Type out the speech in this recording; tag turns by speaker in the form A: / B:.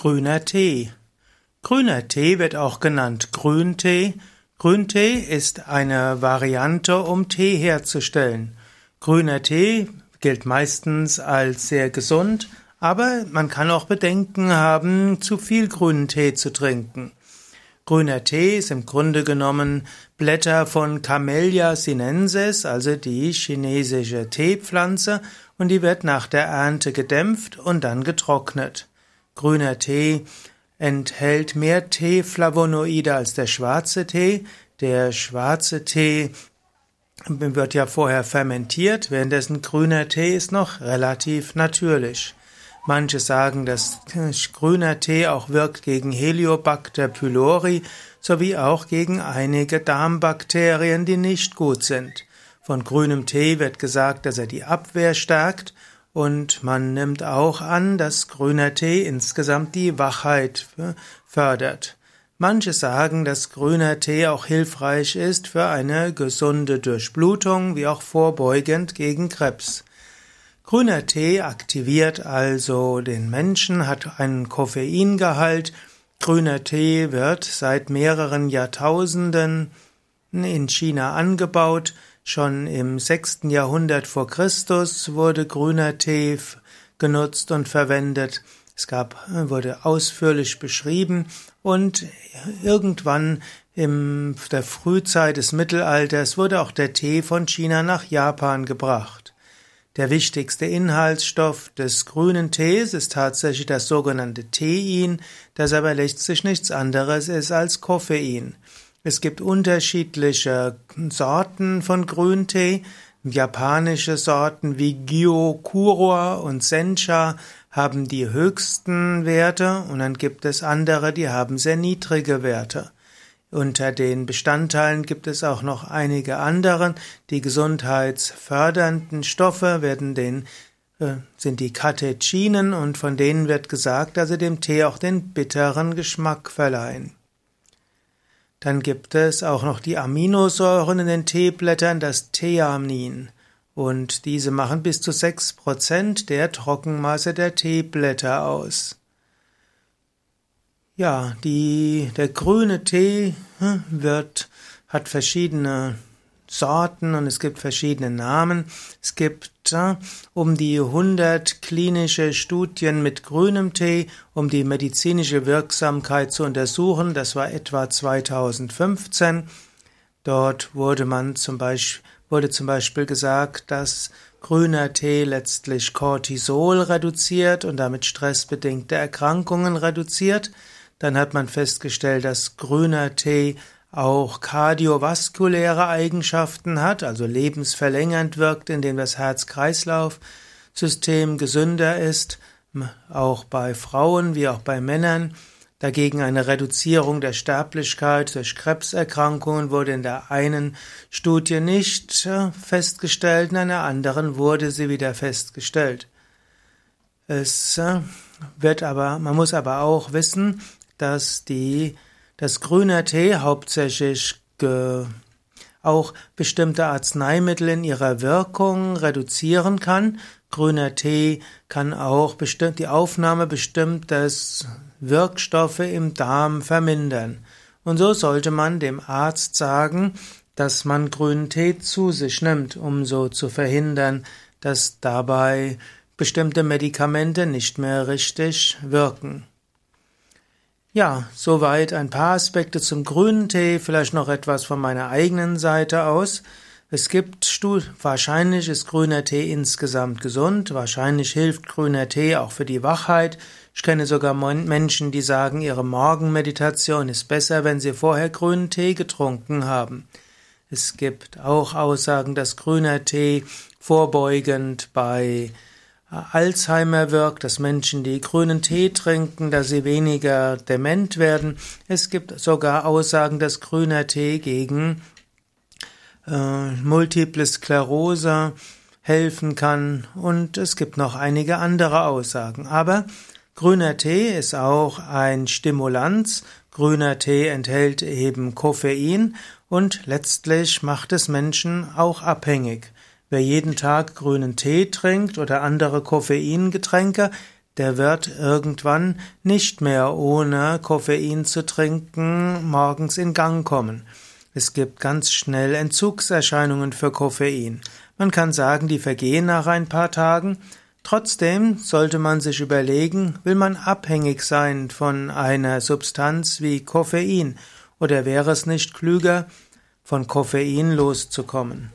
A: Grüner Tee. Grüner Tee wird auch genannt Grüntee. Grüntee ist eine Variante, um Tee herzustellen. Grüner Tee gilt meistens als sehr gesund, aber man kann auch Bedenken haben, zu viel grünen Tee zu trinken. Grüner Tee ist im Grunde genommen Blätter von Camellia sinensis, also die chinesische Teepflanze, und die wird nach der Ernte gedämpft und dann getrocknet. Grüner Tee enthält mehr Teeflavonoide als der schwarze Tee. Der schwarze Tee wird ja vorher fermentiert, währenddessen grüner Tee ist noch relativ natürlich. Manche sagen, dass grüner Tee auch wirkt gegen Heliobacter pylori sowie auch gegen einige Darmbakterien, die nicht gut sind. Von grünem Tee wird gesagt, dass er die Abwehr stärkt und man nimmt auch an, dass grüner Tee insgesamt die Wachheit fördert. Manche sagen, dass grüner Tee auch hilfreich ist für eine gesunde Durchblutung, wie auch vorbeugend gegen Krebs. Grüner Tee aktiviert also den Menschen, hat einen Koffeingehalt. Grüner Tee wird seit mehreren Jahrtausenden in China angebaut Schon im sechsten Jahrhundert vor Christus wurde grüner Tee genutzt und verwendet. Es gab, wurde ausführlich beschrieben und irgendwann in der Frühzeit des Mittelalters wurde auch der Tee von China nach Japan gebracht. Der wichtigste Inhaltsstoff des grünen Tees ist tatsächlich das sogenannte Tein, das aber letztlich nichts anderes ist als Koffein. Es gibt unterschiedliche Sorten von Grüntee. Japanische Sorten wie Gyokuro und Sencha haben die höchsten Werte und dann gibt es andere, die haben sehr niedrige Werte. Unter den Bestandteilen gibt es auch noch einige andere. Die gesundheitsfördernden Stoffe werden den, äh, sind die Katechinen und von denen wird gesagt, dass sie dem Tee auch den bitteren Geschmack verleihen. Dann gibt es auch noch die Aminosäuren in den Teeblättern, das Theamin. Und diese machen bis zu 6% der Trockenmasse der Teeblätter aus. Ja, die, der grüne Tee hm, wird, hat verschiedene Sorten und es gibt verschiedene Namen. Es gibt äh, um die 100 klinische Studien mit grünem Tee, um die medizinische Wirksamkeit zu untersuchen. Das war etwa 2015. Dort wurde man zum Beispiel, wurde zum Beispiel gesagt, dass grüner Tee letztlich Cortisol reduziert und damit stressbedingte Erkrankungen reduziert. Dann hat man festgestellt, dass grüner Tee auch kardiovaskuläre Eigenschaften hat, also lebensverlängernd wirkt, indem das Herz-Kreislauf-System gesünder ist, auch bei Frauen wie auch bei Männern. Dagegen eine Reduzierung der Sterblichkeit durch Krebserkrankungen wurde in der einen Studie nicht äh, festgestellt, in einer anderen wurde sie wieder festgestellt. Es äh, wird aber, man muss aber auch wissen, dass die dass grüner Tee hauptsächlich auch bestimmte Arzneimittel in ihrer Wirkung reduzieren kann. Grüner Tee kann auch die Aufnahme bestimmter Wirkstoffe im Darm vermindern. Und so sollte man dem Arzt sagen, dass man grünen Tee zu sich nimmt, um so zu verhindern, dass dabei bestimmte Medikamente nicht mehr richtig wirken. Ja, soweit ein paar Aspekte zum grünen Tee, vielleicht noch etwas von meiner eigenen Seite aus. Es gibt Stu wahrscheinlich ist grüner Tee insgesamt gesund, wahrscheinlich hilft grüner Tee auch für die Wachheit. Ich kenne sogar Menschen, die sagen, ihre Morgenmeditation ist besser, wenn sie vorher grünen Tee getrunken haben. Es gibt auch Aussagen, dass grüner Tee vorbeugend bei Alzheimer wirkt, dass Menschen, die grünen Tee trinken, dass sie weniger dement werden. Es gibt sogar Aussagen, dass grüner Tee gegen äh, Multiple Sklerose helfen kann und es gibt noch einige andere Aussagen. Aber grüner Tee ist auch ein Stimulanz. Grüner Tee enthält eben Koffein und letztlich macht es Menschen auch abhängig. Wer jeden Tag grünen Tee trinkt oder andere Koffeingetränke, der wird irgendwann nicht mehr ohne Koffein zu trinken morgens in Gang kommen. Es gibt ganz schnell Entzugserscheinungen für Koffein. Man kann sagen, die vergehen nach ein paar Tagen. Trotzdem sollte man sich überlegen, will man abhängig sein von einer Substanz wie Koffein oder wäre es nicht klüger, von Koffein loszukommen?